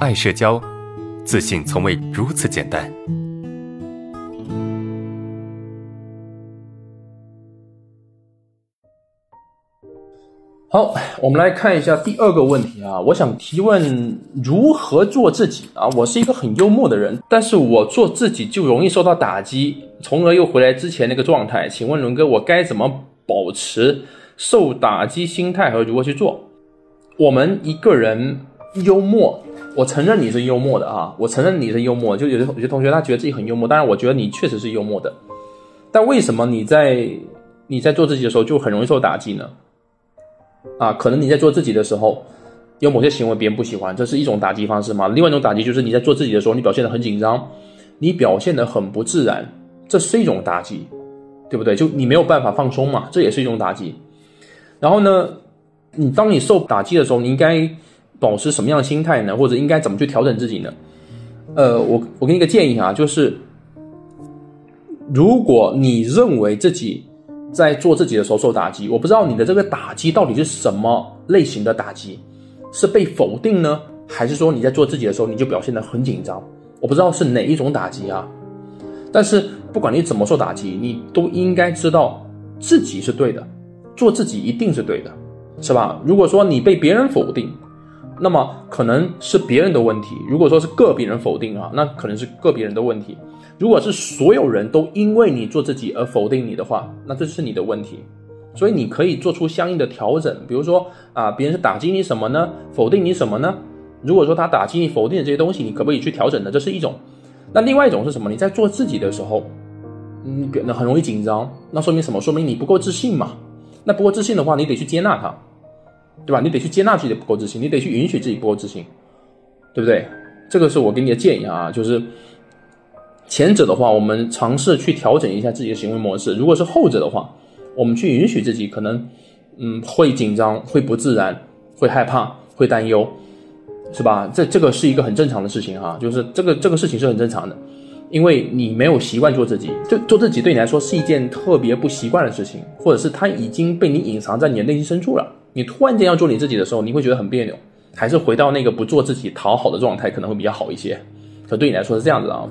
爱社交，自信从未如此简单。好，我们来看一下第二个问题啊。我想提问如何做自己啊？我是一个很幽默的人，但是我做自己就容易受到打击，从而又回来之前那个状态。请问伦哥，我该怎么保持受打击心态和如何去做？我们一个人幽默，我承认你是幽默的啊，我承认你是幽默。就有些有些同学他觉得自己很幽默，当然我觉得你确实是幽默的，但为什么你在你在做自己的时候就很容易受打击呢？啊，可能你在做自己的时候，有某些行为别人不喜欢，这是一种打击方式嘛？另外一种打击就是你在做自己的时候，你表现得很紧张，你表现得很不自然，这是一种打击，对不对？就你没有办法放松嘛，这也是一种打击。然后呢，你当你受打击的时候，你应该保持什么样的心态呢？或者应该怎么去调整自己呢？呃，我我给你个建议啊，就是如果你认为自己。在做自己的时候受打击，我不知道你的这个打击到底是什么类型的打击，是被否定呢，还是说你在做自己的时候你就表现得很紧张？我不知道是哪一种打击啊。但是不管你怎么受打击，你都应该知道自己是对的，做自己一定是对的，是吧？如果说你被别人否定，那么可能是别人的问题；如果说是个别人否定啊，那可能是个别人的问题。如果是所有人都因为你做自己而否定你的话，那这是你的问题。所以你可以做出相应的调整，比如说啊，别人是打击你什么呢？否定你什么呢？如果说他打击你、否定的这些东西，你可不可以去调整呢？这是一种。那另外一种是什么？你在做自己的时候，嗯，那很容易紧张，那说明什么？说明你不够自信嘛。那不够自信的话，你得去接纳它，对吧？你得去接纳自己的不够自信，你得去允许自己不够自信，对不对？这个是我给你的建议啊，就是。前者的话，我们尝试去调整一下自己的行为模式；如果是后者的话，我们去允许自己可能，嗯，会紧张、会不自然、会害怕、会担忧，是吧？这这个是一个很正常的事情哈，就是这个这个事情是很正常的，因为你没有习惯做自己，就做自己对你来说是一件特别不习惯的事情，或者是它已经被你隐藏在你的内心深处了。你突然间要做你自己的时候，你会觉得很别扭，还是回到那个不做自己讨好的状态可能会比较好一些。可对你来说是这样子啊。